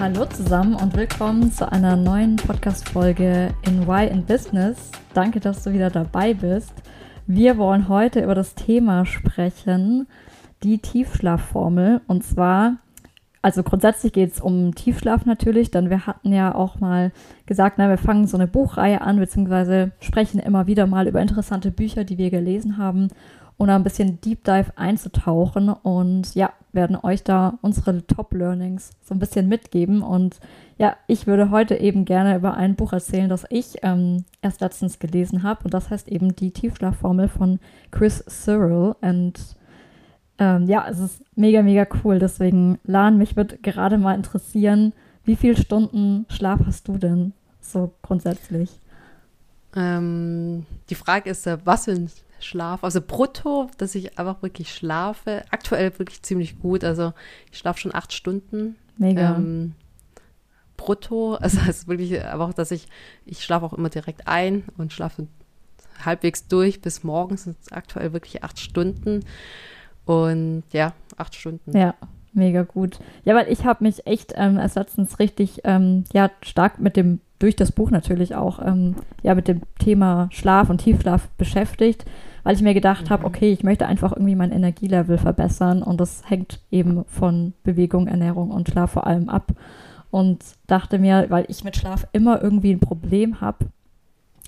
Hallo zusammen und willkommen zu einer neuen Podcast-Folge in Why in Business. Danke, dass du wieder dabei bist. Wir wollen heute über das Thema sprechen, die Tiefschlafformel. Und zwar, also grundsätzlich geht es um Tiefschlaf natürlich, denn wir hatten ja auch mal gesagt, na, wir fangen so eine Buchreihe an, beziehungsweise sprechen immer wieder mal über interessante Bücher, die wir gelesen haben und ein bisschen Deep Dive einzutauchen und ja, werden euch da unsere Top Learnings so ein bisschen mitgeben. Und ja, ich würde heute eben gerne über ein Buch erzählen, das ich ähm, erst letztens gelesen habe. Und das heißt eben die Tiefschlafformel von Chris Cyril. Und ähm, ja, es ist mega, mega cool. Deswegen, Lan, mich würde gerade mal interessieren, wie viele Stunden Schlaf hast du denn so grundsätzlich? Ähm, die Frage ist, was sind Schlaf, also brutto, dass ich einfach wirklich schlafe. Aktuell wirklich ziemlich gut. Also ich schlafe schon acht Stunden. Mega. Ähm, brutto, also es ist wirklich einfach, dass ich, ich schlafe auch immer direkt ein und schlafe halbwegs durch bis morgens sind es aktuell wirklich acht Stunden. Und ja, acht Stunden. Ja, mega gut. Ja, weil ich habe mich echt ähm, letztens richtig ähm, ja, stark mit dem, durch das Buch natürlich auch, ähm, ja, mit dem Thema Schlaf und Tiefschlaf beschäftigt weil ich mir gedacht mhm. habe, okay, ich möchte einfach irgendwie mein Energielevel verbessern und das hängt eben von Bewegung, Ernährung und Schlaf vor allem ab. Und dachte mir, weil ich mit Schlaf immer irgendwie ein Problem habe,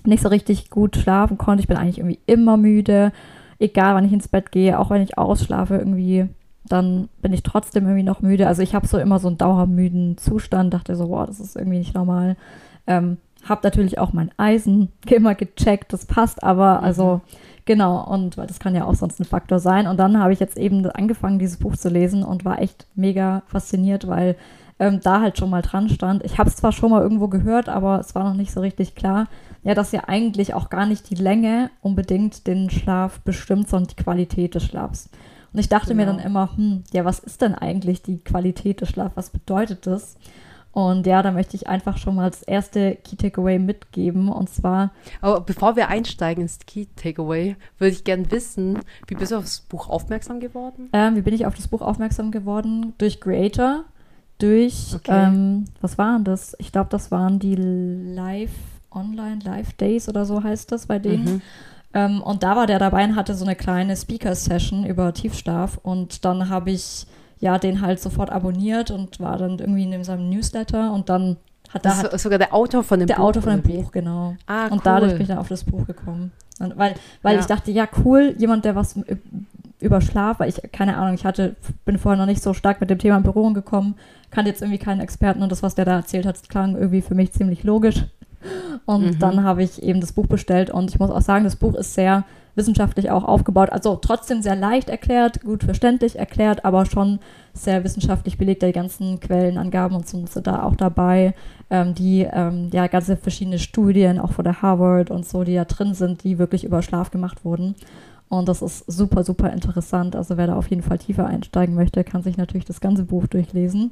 nicht so richtig gut schlafen konnte. Ich bin eigentlich irgendwie immer müde, egal wann ich ins Bett gehe, auch wenn ich ausschlafe, irgendwie, dann bin ich trotzdem irgendwie noch müde. Also ich habe so immer so einen dauermüden Zustand, dachte so, wow, das ist irgendwie nicht normal. Ähm, habe natürlich auch mein Eisen immer gecheckt, das passt aber, also mhm. Genau, und das kann ja auch sonst ein Faktor sein. Und dann habe ich jetzt eben angefangen, dieses Buch zu lesen und war echt mega fasziniert, weil ähm, da halt schon mal dran stand. Ich habe es zwar schon mal irgendwo gehört, aber es war noch nicht so richtig klar, ja, dass ja eigentlich auch gar nicht die Länge unbedingt den Schlaf bestimmt, sondern die Qualität des Schlafs. Und ich dachte genau. mir dann immer, hm, ja, was ist denn eigentlich die Qualität des Schlafs? Was bedeutet das? Und ja, da möchte ich einfach schon mal das erste Key Takeaway mitgeben. Und zwar. Aber bevor wir einsteigen ins Key Takeaway, würde ich gerne wissen, wie bist du auf das Buch aufmerksam geworden? Ähm, wie bin ich auf das Buch aufmerksam geworden? Durch Creator, durch, okay. ähm, was waren das? Ich glaube, das waren die Live, Online Live Days oder so heißt das bei denen. Mhm. Ähm, und da war der dabei und hatte so eine kleine Speaker-Session über Tiefschlaf. Und dann habe ich ja, den halt sofort abonniert und war dann irgendwie in seinem Newsletter und dann hat er halt, sogar der Autor von dem der Buch. Der Autor von dem Buch, genau. Ah, und dadurch bin ich dann auf das Buch gekommen. Und weil weil ja. ich dachte, ja, cool, jemand, der was über Schlaf, weil ich, keine Ahnung, ich hatte, bin vorher noch nicht so stark mit dem Thema in Berührung gekommen, kannte jetzt irgendwie keinen Experten und das, was der da erzählt hat, klang irgendwie für mich ziemlich logisch. Und mhm. dann habe ich eben das Buch bestellt und ich muss auch sagen, das Buch ist sehr wissenschaftlich auch aufgebaut. Also trotzdem sehr leicht erklärt, gut verständlich erklärt, aber schon sehr wissenschaftlich belegt. Die ganzen Quellenangaben und so sind da auch dabei. Ähm, die ähm, ja ganze verschiedene Studien, auch von der Harvard und so, die da drin sind, die wirklich über Schlaf gemacht wurden. Und das ist super, super interessant. Also wer da auf jeden Fall tiefer einsteigen möchte, kann sich natürlich das ganze Buch durchlesen.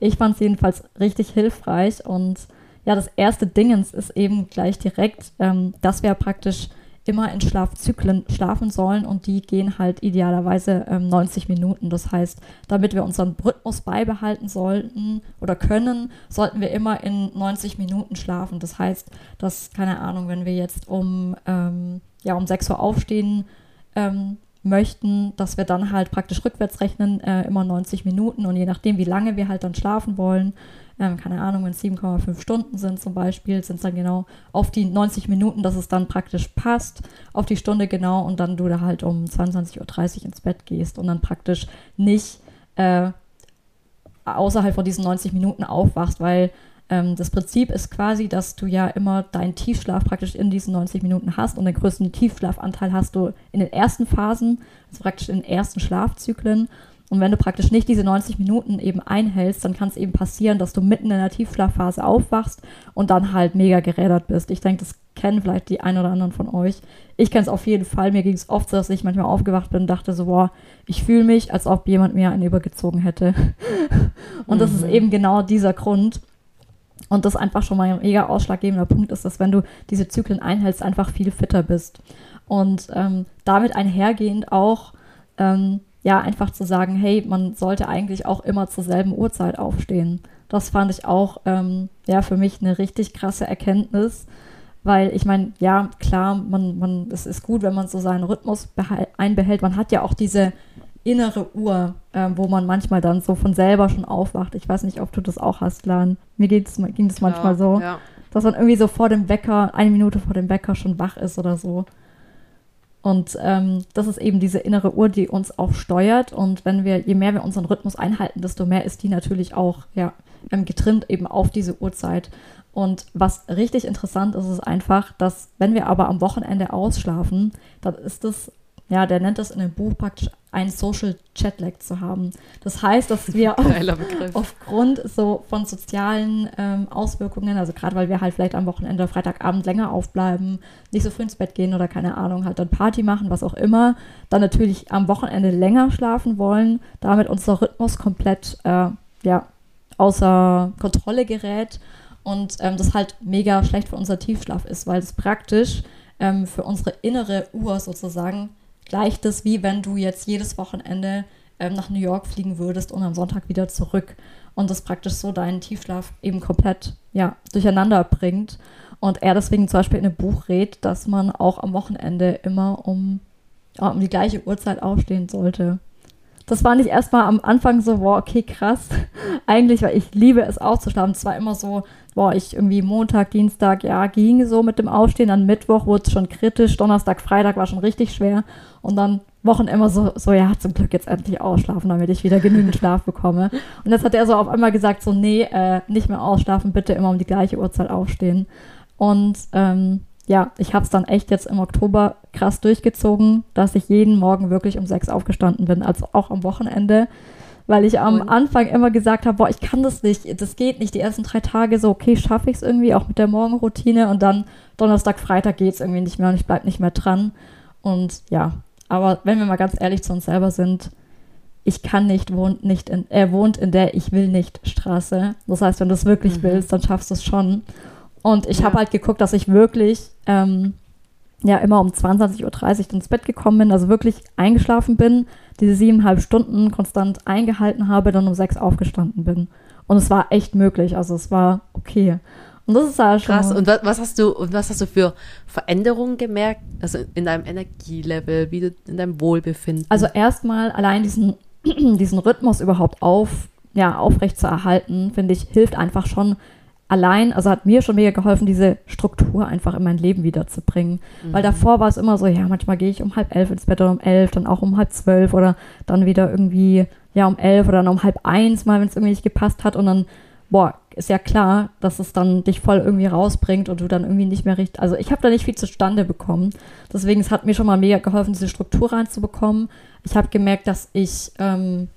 Ich fand es jedenfalls richtig hilfreich und ja, das erste Dingens ist eben gleich direkt, ähm, dass wir praktisch immer in Schlafzyklen schlafen sollen und die gehen halt idealerweise ähm, 90 Minuten. Das heißt, damit wir unseren Rhythmus beibehalten sollten oder können, sollten wir immer in 90 Minuten schlafen. Das heißt, dass, keine Ahnung, wenn wir jetzt um, ähm, ja, um 6 Uhr aufstehen ähm, möchten, dass wir dann halt praktisch rückwärts rechnen, äh, immer 90 Minuten und je nachdem, wie lange wir halt dann schlafen wollen, ähm, keine Ahnung, wenn es 7,5 Stunden sind zum Beispiel, sind es dann genau auf die 90 Minuten, dass es dann praktisch passt, auf die Stunde genau und dann du da halt um 22.30 Uhr ins Bett gehst und dann praktisch nicht äh, außerhalb von diesen 90 Minuten aufwachst, weil ähm, das Prinzip ist quasi, dass du ja immer deinen Tiefschlaf praktisch in diesen 90 Minuten hast und den größten Tiefschlafanteil hast du in den ersten Phasen, also praktisch in den ersten Schlafzyklen und wenn du praktisch nicht diese 90 Minuten eben einhältst, dann kann es eben passieren, dass du mitten in der Tiefschlafphase aufwachst und dann halt mega gerädert bist. Ich denke, das kennen vielleicht die ein oder anderen von euch. Ich kenne es auf jeden Fall. Mir ging es oft so, dass ich manchmal aufgewacht bin und dachte so, boah, ich fühle mich, als ob jemand mir einen übergezogen hätte. und mhm. das ist mhm. eben genau dieser Grund. Und das einfach schon mal ein mega ausschlaggebender Punkt ist, dass wenn du diese Zyklen einhältst, einfach viel fitter bist. Und ähm, damit einhergehend auch, ähm, ja, einfach zu sagen, hey, man sollte eigentlich auch immer zur selben Uhrzeit aufstehen. Das fand ich auch, ähm, ja, für mich eine richtig krasse Erkenntnis, weil ich meine, ja, klar, man, man, es ist gut, wenn man so seinen Rhythmus einbehält. Man hat ja auch diese innere Uhr, äh, wo man manchmal dann so von selber schon aufwacht. Ich weiß nicht, ob du das auch hast, Lan. Mir geht's, ging das manchmal so, ja. dass man irgendwie so vor dem Wecker, eine Minute vor dem Wecker schon wach ist oder so. Und ähm, das ist eben diese innere Uhr, die uns auch steuert. Und wenn wir, je mehr wir unseren Rhythmus einhalten, desto mehr ist die natürlich auch ja, ähm, getrimmt eben auf diese Uhrzeit. Und was richtig interessant ist, ist einfach, dass wenn wir aber am Wochenende ausschlafen, dann ist das ja, der nennt das in dem Buch praktisch ein Social Chatlag zu haben. Das heißt, dass wir auf, aufgrund so von sozialen ähm, Auswirkungen, also gerade weil wir halt vielleicht am Wochenende, Freitagabend länger aufbleiben, nicht so früh ins Bett gehen oder keine Ahnung, halt dann Party machen, was auch immer, dann natürlich am Wochenende länger schlafen wollen, damit unser Rhythmus komplett äh, ja, außer Kontrolle gerät und ähm, das halt mega schlecht für unser Tiefschlaf ist, weil es praktisch ähm, für unsere innere Uhr sozusagen gleicht es, wie wenn du jetzt jedes Wochenende ähm, nach New York fliegen würdest und am Sonntag wieder zurück. Und das praktisch so deinen Tiefschlaf eben komplett ja, durcheinander bringt. Und er deswegen zum Beispiel in einem Buch rät, dass man auch am Wochenende immer um, um die gleiche Uhrzeit aufstehen sollte. Das war nicht erstmal am Anfang so, wow, okay, krass. Eigentlich, weil ich liebe es aufzuschlafen. Es war immer so, boah, ich irgendwie Montag, Dienstag, ja, ging so mit dem Aufstehen. Dann Mittwoch wurde es schon kritisch. Donnerstag, Freitag war schon richtig schwer. Und dann Wochen immer so, so, ja, zum Glück jetzt endlich ausschlafen, damit ich wieder genügend Schlaf bekomme. Und jetzt hat er so auf einmal gesagt, so, nee, äh, nicht mehr ausschlafen, bitte immer um die gleiche Uhrzeit aufstehen. Und ähm, ja, ich habe es dann echt jetzt im Oktober krass durchgezogen, dass ich jeden Morgen wirklich um sechs aufgestanden bin, also auch am Wochenende weil ich am Anfang immer gesagt habe, boah, ich kann das nicht, das geht nicht. Die ersten drei Tage so, okay, schaffe ich es irgendwie, auch mit der Morgenroutine und dann Donnerstag, Freitag geht es irgendwie nicht mehr und ich bleibe nicht mehr dran. Und ja, aber wenn wir mal ganz ehrlich zu uns selber sind, ich kann nicht, wohnt nicht in, er wohnt in der Ich will nicht Straße. Das heißt, wenn du es wirklich mhm. willst, dann schaffst du es schon. Und ich ja. habe halt geguckt, dass ich wirklich ähm, ja immer um 22.30 Uhr ins Bett gekommen bin, also wirklich eingeschlafen bin, diese siebeneinhalb Stunden konstant eingehalten habe, dann um sechs aufgestanden bin. Und es war echt möglich, also es war okay. Und das ist ja schon. Krass. Und was hast du, und was hast du für Veränderungen gemerkt? Also in deinem Energielevel, wie du in deinem Wohlbefinden? Also erstmal allein diesen, diesen Rhythmus überhaupt auf, ja, aufrecht zu erhalten, finde ich, hilft einfach schon, allein, also hat mir schon mega geholfen, diese Struktur einfach in mein Leben wiederzubringen. Mhm. Weil davor war es immer so, ja, manchmal gehe ich um halb elf ins Bett oder um elf, dann auch um halb zwölf oder dann wieder irgendwie, ja, um elf oder dann um halb eins mal, wenn es irgendwie nicht gepasst hat und dann, boah, ist ja klar, dass es dann dich voll irgendwie rausbringt und du dann irgendwie nicht mehr richtig, also ich habe da nicht viel zustande bekommen. Deswegen, es hat mir schon mal mega geholfen, diese Struktur reinzubekommen. Ich habe gemerkt, dass ich ähm,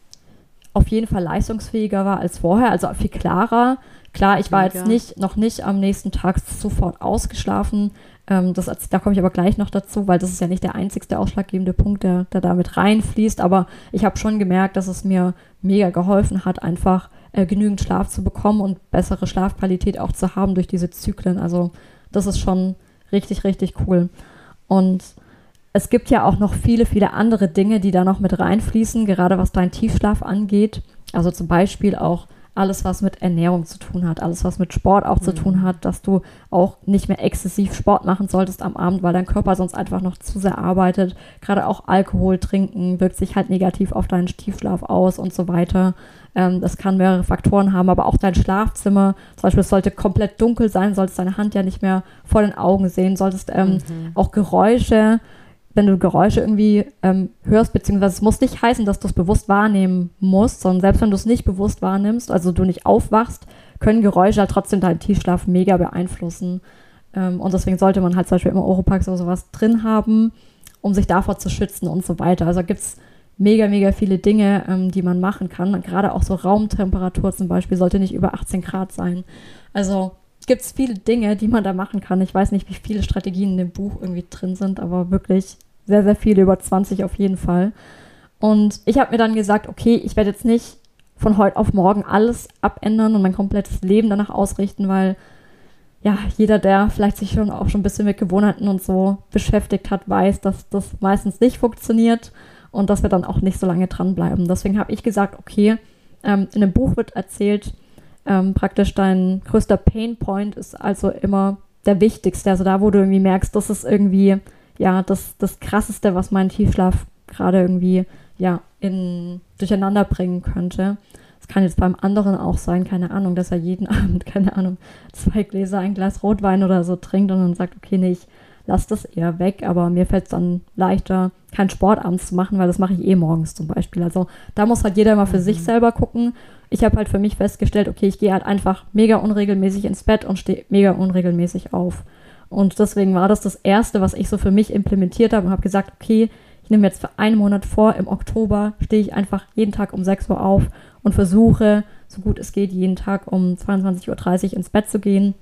auf jeden Fall leistungsfähiger war als vorher, also viel klarer Klar, ich war Mega. jetzt nicht, noch nicht am nächsten Tag sofort ausgeschlafen. Ähm, das, da komme ich aber gleich noch dazu, weil das ist ja nicht der einzigste ausschlaggebende Punkt, der, der damit reinfließt. Aber ich habe schon gemerkt, dass es mir mega geholfen hat, einfach äh, genügend Schlaf zu bekommen und bessere Schlafqualität auch zu haben durch diese Zyklen. Also das ist schon richtig, richtig cool. Und es gibt ja auch noch viele, viele andere Dinge, die da noch mit reinfließen, gerade was dein Tiefschlaf angeht. Also zum Beispiel auch alles, was mit Ernährung zu tun hat, alles, was mit Sport auch mhm. zu tun mhm. hat, dass du auch nicht mehr exzessiv Sport machen solltest am Abend, weil dein Körper sonst einfach noch zu sehr arbeitet. Gerade auch Alkohol trinken wirkt sich halt negativ auf deinen Tiefschlaf aus und so weiter. Ähm, das kann mehrere Faktoren haben, aber auch dein Schlafzimmer, zum Beispiel, es sollte komplett dunkel sein, solltest deine Hand ja nicht mehr vor den Augen sehen, solltest ähm, mhm. auch Geräusche wenn du Geräusche irgendwie ähm, hörst, beziehungsweise es muss nicht heißen, dass du es bewusst wahrnehmen musst, sondern selbst wenn du es nicht bewusst wahrnimmst, also du nicht aufwachst, können Geräusche halt trotzdem deinen Tiefschlaf mega beeinflussen. Ähm, und deswegen sollte man halt zum Beispiel immer Oropax oder sowas drin haben, um sich davor zu schützen und so weiter. Also gibt es mega, mega viele Dinge, ähm, die man machen kann. Gerade auch so Raumtemperatur zum Beispiel sollte nicht über 18 Grad sein. Also gibt es viele Dinge, die man da machen kann. Ich weiß nicht, wie viele Strategien in dem Buch irgendwie drin sind, aber wirklich sehr, sehr viele, über 20 auf jeden Fall. Und ich habe mir dann gesagt, okay, ich werde jetzt nicht von heute auf morgen alles abändern und mein komplettes Leben danach ausrichten, weil ja, jeder, der vielleicht sich schon auch schon ein bisschen mit Gewohnheiten und so beschäftigt hat, weiß, dass das meistens nicht funktioniert und dass wir dann auch nicht so lange dranbleiben. Deswegen habe ich gesagt, okay, ähm, in dem Buch wird erzählt, ähm, praktisch dein größter Painpoint ist also immer der wichtigste. Also da, wo du irgendwie merkst, das ist irgendwie, ja, das, das krasseste, was mein Tiefschlaf gerade irgendwie, ja, in, durcheinander bringen könnte. Es kann jetzt beim anderen auch sein, keine Ahnung, dass er jeden Abend, keine Ahnung, zwei Gläser, ein Glas Rotwein oder so trinkt und dann sagt, okay, nee, ich lass das eher weg, aber mir fällt es dann leichter, keinen Sport abends zu machen, weil das mache ich eh morgens zum Beispiel. Also da muss halt jeder mal für mhm. sich selber gucken. Ich habe halt für mich festgestellt, okay, ich gehe halt einfach mega unregelmäßig ins Bett und stehe mega unregelmäßig auf. Und deswegen war das das Erste, was ich so für mich implementiert habe und habe gesagt, okay, ich nehme jetzt für einen Monat vor, im Oktober stehe ich einfach jeden Tag um 6 Uhr auf und versuche, so gut es geht, jeden Tag um 22.30 Uhr ins Bett zu gehen.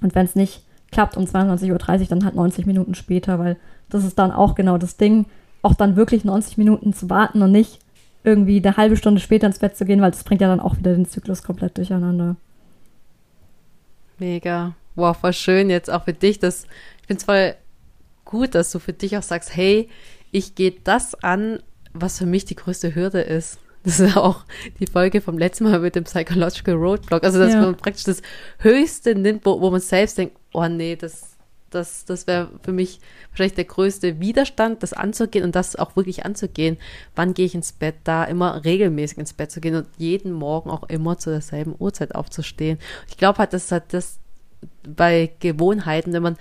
Und wenn es nicht klappt um 22.30 Uhr, dann halt 90 Minuten später, weil das ist dann auch genau das Ding, auch dann wirklich 90 Minuten zu warten und nicht irgendwie eine halbe Stunde später ins Bett zu gehen, weil das bringt ja dann auch wieder den Zyklus komplett durcheinander. Mega. Wow, voll schön jetzt auch für dich. Das, ich finde es voll gut, dass du für dich auch sagst, hey, ich gehe das an, was für mich die größte Hürde ist. Das ist auch die Folge vom letzten Mal mit dem Psychological Roadblock. Also, dass ja. man praktisch das Höchste nimmt, wo, wo man selbst denkt, oh nee, das, das, das wäre für mich wahrscheinlich der größte Widerstand, das anzugehen und das auch wirklich anzugehen. Wann gehe ich ins Bett? Da immer regelmäßig ins Bett zu gehen und jeden Morgen auch immer zu derselben Uhrzeit aufzustehen. Ich glaube halt, das hat das bei Gewohnheiten, wenn man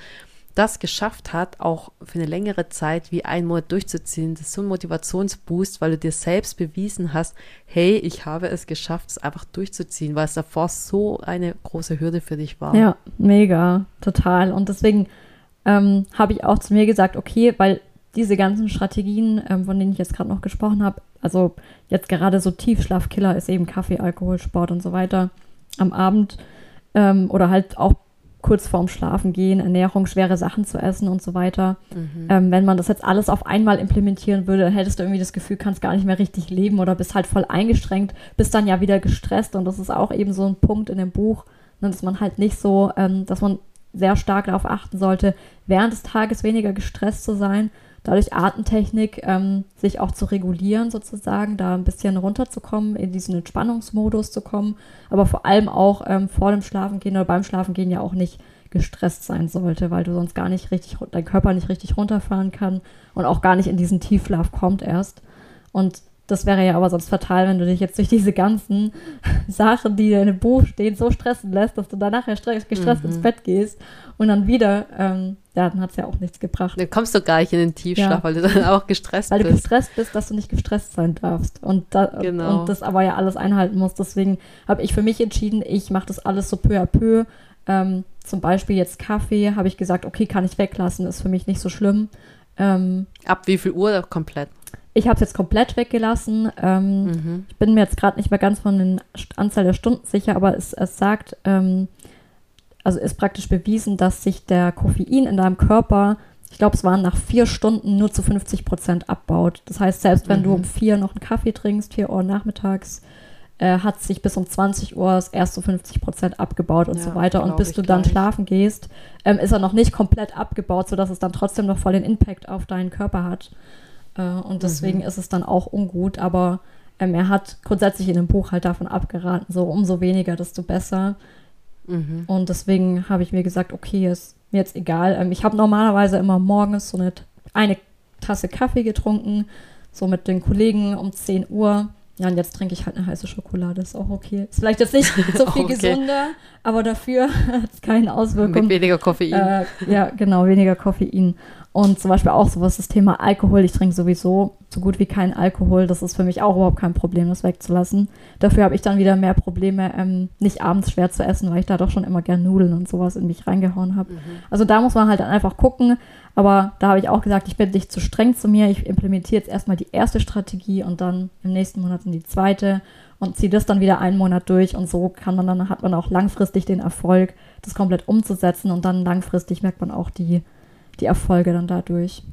das geschafft hat, auch für eine längere Zeit wie einen Monat durchzuziehen, das ist so ein Motivationsboost, weil du dir selbst bewiesen hast, hey, ich habe es geschafft, es einfach durchzuziehen, weil es davor so eine große Hürde für dich war. Ja, mega, total. Und deswegen ähm, habe ich auch zu mir gesagt, okay, weil diese ganzen Strategien, ähm, von denen ich jetzt gerade noch gesprochen habe, also jetzt gerade so Tiefschlafkiller ist eben Kaffee, Alkohol, Sport und so weiter am Abend ähm, oder halt auch kurz vorm Schlafen gehen, Ernährung, schwere Sachen zu essen und so weiter. Mhm. Ähm, wenn man das jetzt alles auf einmal implementieren würde, dann hättest du irgendwie das Gefühl, kannst gar nicht mehr richtig leben oder bist halt voll eingeschränkt, bist dann ja wieder gestresst und das ist auch eben so ein Punkt in dem Buch, ne, dass man halt nicht so, ähm, dass man sehr stark darauf achten sollte, während des Tages weniger gestresst zu sein, dadurch Atemtechnik ähm, sich auch zu regulieren sozusagen, da ein bisschen runterzukommen, in diesen Entspannungsmodus zu kommen, aber vor allem auch ähm, vor dem Schlafengehen oder beim Schlafengehen ja auch nicht gestresst sein sollte, weil du sonst gar nicht richtig, dein Körper nicht richtig runterfahren kann und auch gar nicht in diesen Tiefschlaf kommt erst. Und das wäre ja aber sonst fatal, wenn du dich jetzt durch diese ganzen Sachen, die in dem Buch stehen, so stressen lässt, dass du danach gestresst mhm. ins Bett gehst und dann wieder, ähm, ja, dann hat es ja auch nichts gebracht. Dann kommst du gar nicht in den Tiefschlaf, ja. weil du dann auch gestresst weil bist. Weil du gestresst bist, dass du nicht gestresst sein darfst und, da, genau. und das aber ja alles einhalten musst. Deswegen habe ich für mich entschieden, ich mache das alles so peu à peu. Ähm, zum Beispiel jetzt Kaffee, habe ich gesagt, okay, kann ich weglassen, ist für mich nicht so schlimm. Ähm, Ab wie viel Uhr komplett? Ich habe es jetzt komplett weggelassen. Ähm, mhm. Ich bin mir jetzt gerade nicht mehr ganz von der Anzahl der Stunden sicher, aber es, es sagt, ähm, also ist praktisch bewiesen, dass sich der Koffein in deinem Körper, ich glaube, es waren nach vier Stunden nur zu 50 Prozent abbaut. Das heißt, selbst wenn mhm. du um vier noch einen Kaffee trinkst, vier Uhr nachmittags, äh, hat sich bis um 20 Uhr erst zu 50 Prozent abgebaut und ja, so weiter. Und bis du dann schlafen gehst, ähm, ist er noch nicht komplett abgebaut, sodass es dann trotzdem noch voll den Impact auf deinen Körper hat. Äh, und deswegen mhm. ist es dann auch ungut. Aber ähm, er hat grundsätzlich in dem Buch halt davon abgeraten, so umso weniger, desto besser. Mhm. Und deswegen habe ich mir gesagt, okay, ist mir jetzt egal. Ähm, ich habe normalerweise immer morgens so eine, eine Tasse Kaffee getrunken, so mit den Kollegen um 10 Uhr. Ja, und jetzt trinke ich halt eine heiße Schokolade, ist auch okay. Ist vielleicht jetzt nicht so viel okay. gesünder, aber dafür hat es keine Auswirkungen. Mit weniger Koffein. Äh, ja, genau, weniger Koffein. Und zum Beispiel auch sowas, das Thema Alkohol. Ich trinke sowieso so gut wie keinen Alkohol. Das ist für mich auch überhaupt kein Problem, das wegzulassen. Dafür habe ich dann wieder mehr Probleme, ähm, nicht abends schwer zu essen, weil ich da doch schon immer gern Nudeln und sowas in mich reingehauen habe. Mhm. Also da muss man halt dann einfach gucken. Aber da habe ich auch gesagt, ich bin nicht zu streng zu mir. Ich implementiere jetzt erstmal die erste Strategie und dann im nächsten Monat in die zweite. und ziehe das dann wieder einen Monat durch und so kann man dann, hat man auch langfristig den Erfolg, das komplett umzusetzen und dann langfristig merkt man auch die, die Erfolge dann dadurch.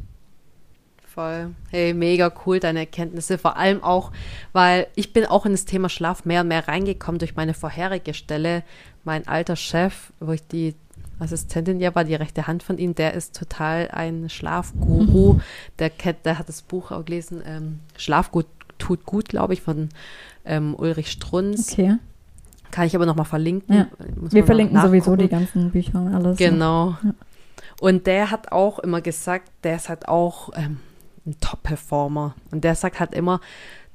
Voll. Hey, mega cool, deine Erkenntnisse. Vor allem auch, weil ich bin auch in das Thema Schlaf mehr und mehr reingekommen durch meine vorherige Stelle. Mein alter Chef, wo ich die Assistentin ja war, die rechte Hand von ihm, der ist total ein Schlafguru. Mhm. Der, kennt, der hat das Buch auch gelesen, ähm, Schlafgut tut gut, glaube ich, von ähm, Ulrich Strunz. Okay. Kann ich aber nochmal verlinken. Ja. Wir verlinken sowieso die ganzen Bücher und alles. Genau. Ja. Und der hat auch immer gesagt, der ist halt auch ähm, ein Top-Performer. Und der sagt halt immer,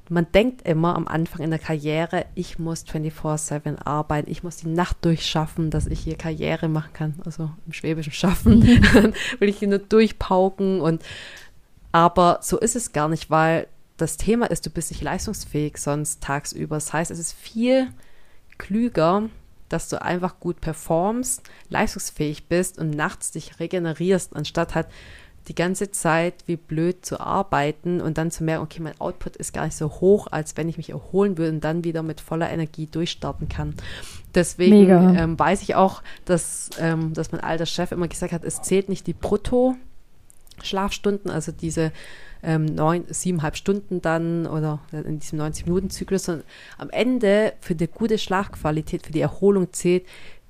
man denkt immer am Anfang in der Karriere, ich muss 24-7 arbeiten, ich muss die Nacht durchschaffen, dass ich hier Karriere machen kann. Also im Schwäbischen schaffen, will ich hier nur durchpauken. Und aber so ist es gar nicht, weil das Thema ist, du bist nicht leistungsfähig sonst tagsüber. Das heißt, es ist viel klüger, dass du einfach gut performst, leistungsfähig bist und nachts dich regenerierst, anstatt halt die ganze Zeit wie blöd zu arbeiten und dann zu merken, okay, mein Output ist gar nicht so hoch, als wenn ich mich erholen würde und dann wieder mit voller Energie durchstarten kann. Deswegen ähm, weiß ich auch, dass, ähm, dass mein alter Chef immer gesagt hat, es zählt nicht die Brutto-Schlafstunden, also diese ähm, neun, siebeneinhalb Stunden dann oder in diesem 90-Minuten-Zyklus, sondern am Ende für die gute Schlafqualität, für die Erholung zählt,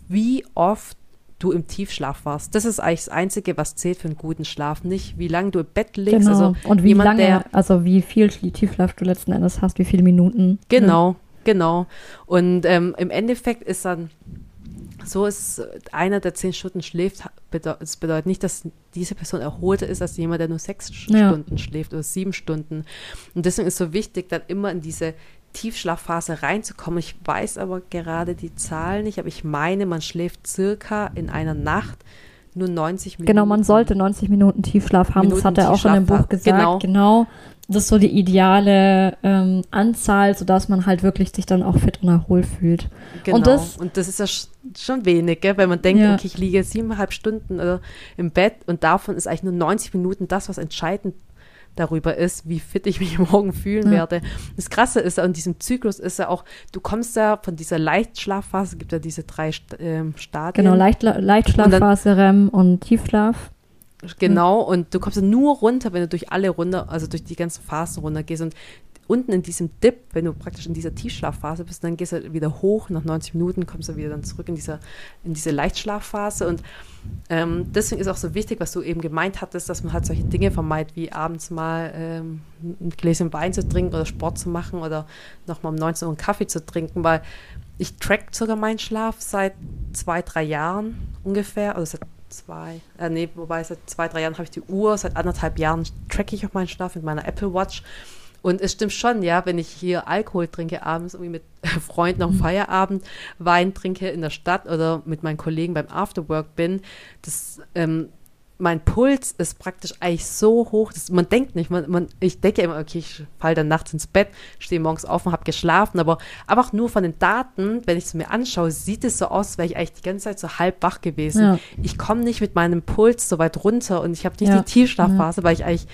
wie oft du im Tiefschlaf warst. Das ist eigentlich das Einzige, was zählt für einen guten Schlaf. Nicht, wie lange du im Bett liegst. Genau. Also und wie jemand, lange, der, also wie viel Tiefschlaf du letzten Endes hast, wie viele Minuten. Genau, ja. genau. Und ähm, im Endeffekt ist dann so ist einer, der zehn Stunden schläft, bedeutet, das bedeutet nicht, dass diese Person erholter ist als jemand, der nur sechs ja. Stunden schläft oder sieben Stunden. Und deswegen ist es so wichtig, dann immer in diese Tiefschlafphase reinzukommen. Ich weiß aber gerade die Zahl nicht, aber ich meine, man schläft circa in einer Nacht nur 90 Minuten. Genau, man sollte 90 Minuten Tiefschlaf haben. Minuten das hat er auch in dem Buch gesagt. Genau. genau. Das ist so die ideale ähm, Anzahl, sodass man halt wirklich sich dann auch fit und erholt fühlt. Genau. Und das, und das ist ja schon wenig, gell? wenn man denkt, ja. okay, ich liege siebeneinhalb Stunden äh, im Bett und davon ist eigentlich nur 90 Minuten das, was entscheidend darüber ist, wie fit ich mich morgen fühlen ja. werde. Das Krasse ist, an diesem Zyklus ist ja auch, du kommst ja von dieser Leichtschlafphase, gibt ja diese drei ähm, Stadien. Genau, Leicht, Leichtschlafphase, und dann, REM und Tiefschlaf. Genau, und du kommst ja nur runter, wenn du durch alle runter, also durch die ganzen Phasen runtergehst. Und unten in diesem Dip, wenn du praktisch in dieser Tiefschlafphase bist, dann gehst du wieder hoch, nach 90 Minuten kommst du wieder dann zurück in, dieser, in diese Leichtschlafphase. Und ähm, deswegen ist auch so wichtig, was du eben gemeint hattest, dass man halt solche Dinge vermeidet, wie abends mal ähm, ein Gläschen Wein zu trinken oder Sport zu machen oder nochmal um 19 Uhr einen Kaffee zu trinken, weil ich track sogar meinen Schlaf seit zwei, drei Jahren ungefähr, oder seit zwei, äh, nee, wobei seit zwei, drei Jahren habe ich die Uhr, seit anderthalb Jahren tracke ich auch meinen Schlaf mit meiner Apple Watch und es stimmt schon, ja, wenn ich hier Alkohol trinke abends, irgendwie mit Freunden am mhm. Feierabend, Wein trinke in der Stadt oder mit meinen Kollegen beim Afterwork bin, das, ähm, mein Puls ist praktisch eigentlich so hoch, dass man denkt nicht, man, man, ich denke immer, okay, ich falle dann nachts ins Bett, stehe morgens auf und habe geschlafen, aber einfach nur von den Daten, wenn ich es mir anschaue, sieht es so aus, wäre ich eigentlich die ganze Zeit so halb wach gewesen. Ja. Ich komme nicht mit meinem Puls so weit runter und ich habe nicht ja. die Tiefschlafphase, ja. weil ich eigentlich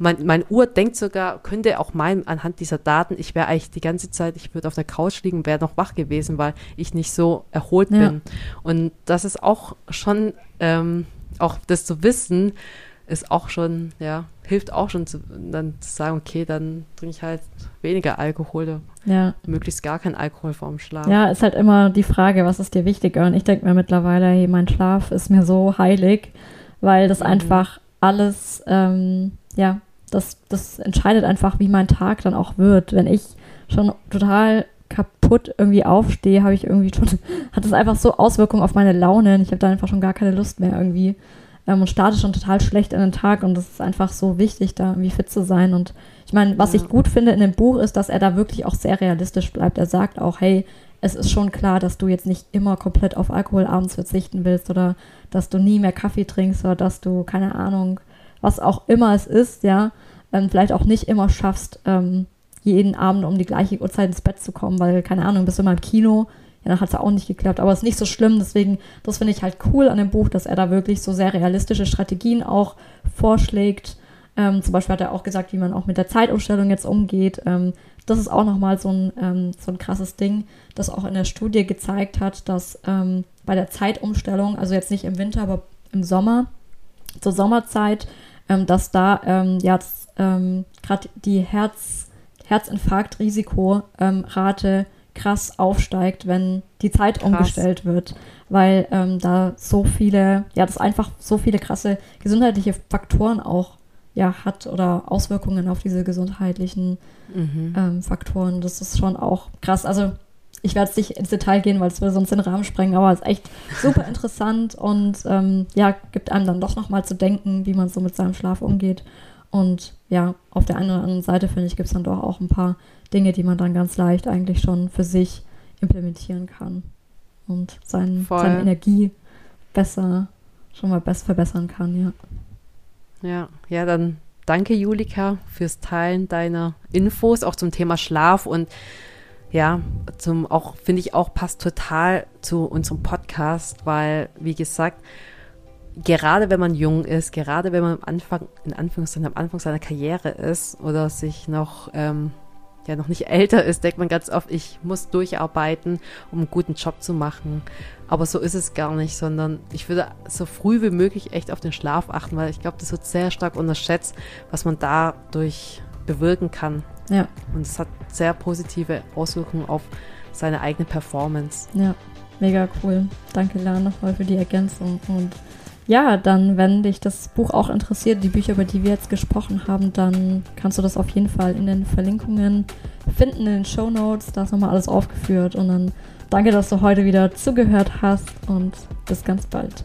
mein, mein Uhr denkt sogar, könnte auch meinen, anhand dieser Daten, ich wäre eigentlich die ganze Zeit, ich würde auf der Couch liegen, wäre noch wach gewesen, weil ich nicht so erholt ja. bin. Und das ist auch schon, ähm, auch das zu wissen, ist auch schon, ja, hilft auch schon, zu, dann zu sagen, okay, dann trinke ich halt weniger Alkohol oder ja. möglichst gar kein Alkohol vorm Schlaf. Ja, ist halt immer die Frage, was ist dir wichtiger? Und ich denke mir mittlerweile, hey, mein Schlaf ist mir so heilig, weil das mhm. einfach alles, ähm, ja, das, das entscheidet einfach, wie mein Tag dann auch wird. Wenn ich schon total kaputt irgendwie aufstehe, habe ich irgendwie schon, hat das einfach so Auswirkungen auf meine Laune. Ich habe da einfach schon gar keine Lust mehr irgendwie ähm, und starte schon total schlecht in den Tag und das ist einfach so wichtig, da irgendwie fit zu sein. Und ich meine, was ja. ich gut finde in dem Buch ist, dass er da wirklich auch sehr realistisch bleibt. Er sagt auch, hey, es ist schon klar, dass du jetzt nicht immer komplett auf Alkohol abends verzichten willst oder dass du nie mehr Kaffee trinkst oder dass du, keine Ahnung, was auch immer es ist, ja, ähm, vielleicht auch nicht immer schaffst, ähm, jeden Abend um die gleiche Uhrzeit ins Bett zu kommen, weil, keine Ahnung, bist du mal im Kino, ja, dann hat es auch nicht geklappt, aber es ist nicht so schlimm, deswegen, das finde ich halt cool an dem Buch, dass er da wirklich so sehr realistische Strategien auch vorschlägt. Ähm, zum Beispiel hat er auch gesagt, wie man auch mit der Zeitumstellung jetzt umgeht, ähm, das ist auch nochmal so ein, ähm, so ein krasses Ding, das auch in der Studie gezeigt hat, dass ähm, bei der Zeitumstellung, also jetzt nicht im Winter, aber im Sommer, zur Sommerzeit, ähm, dass da ähm, jetzt ähm, gerade die Herz, Herzinfarkt-Risikorate krass aufsteigt, wenn die Zeit krass. umgestellt wird, weil ähm, da so viele, ja, das einfach so viele krasse gesundheitliche Faktoren auch ja hat oder Auswirkungen auf diese gesundheitlichen mhm. ähm, Faktoren. Das ist schon auch krass. Also ich werde jetzt nicht ins Detail gehen, weil es würde sonst den Rahmen sprengen, aber es ist echt super interessant und ähm, ja, gibt einem dann doch nochmal zu denken, wie man so mit seinem Schlaf umgeht. Und ja, auf der einen oder anderen Seite, finde ich, gibt es dann doch auch ein paar Dinge, die man dann ganz leicht eigentlich schon für sich implementieren kann und sein, seine Energie besser, schon mal besser verbessern kann, ja. Ja, ja, dann danke Julika fürs Teilen deiner Infos, auch zum Thema Schlaf und ja, zum auch, finde ich auch passt total zu unserem Podcast, weil, wie gesagt, gerade wenn man jung ist, gerade wenn man am Anfang, in Anführungszeichen am Anfang seiner Karriere ist oder sich noch, ähm, ja, noch nicht älter ist, denkt man ganz oft, ich muss durcharbeiten, um einen guten Job zu machen. Aber so ist es gar nicht, sondern ich würde so früh wie möglich echt auf den Schlaf achten, weil ich glaube, das wird sehr stark unterschätzt, was man dadurch bewirken kann. Ja. Und es hat sehr positive Auswirkungen auf seine eigene Performance. Ja, mega cool. Danke, Lana, nochmal für die Ergänzung. Und ja, dann, wenn dich das Buch auch interessiert, die Bücher, über die wir jetzt gesprochen haben, dann kannst du das auf jeden Fall in den Verlinkungen finden, in den Show Notes. Da ist nochmal alles aufgeführt. Und dann danke, dass du heute wieder zugehört hast und bis ganz bald.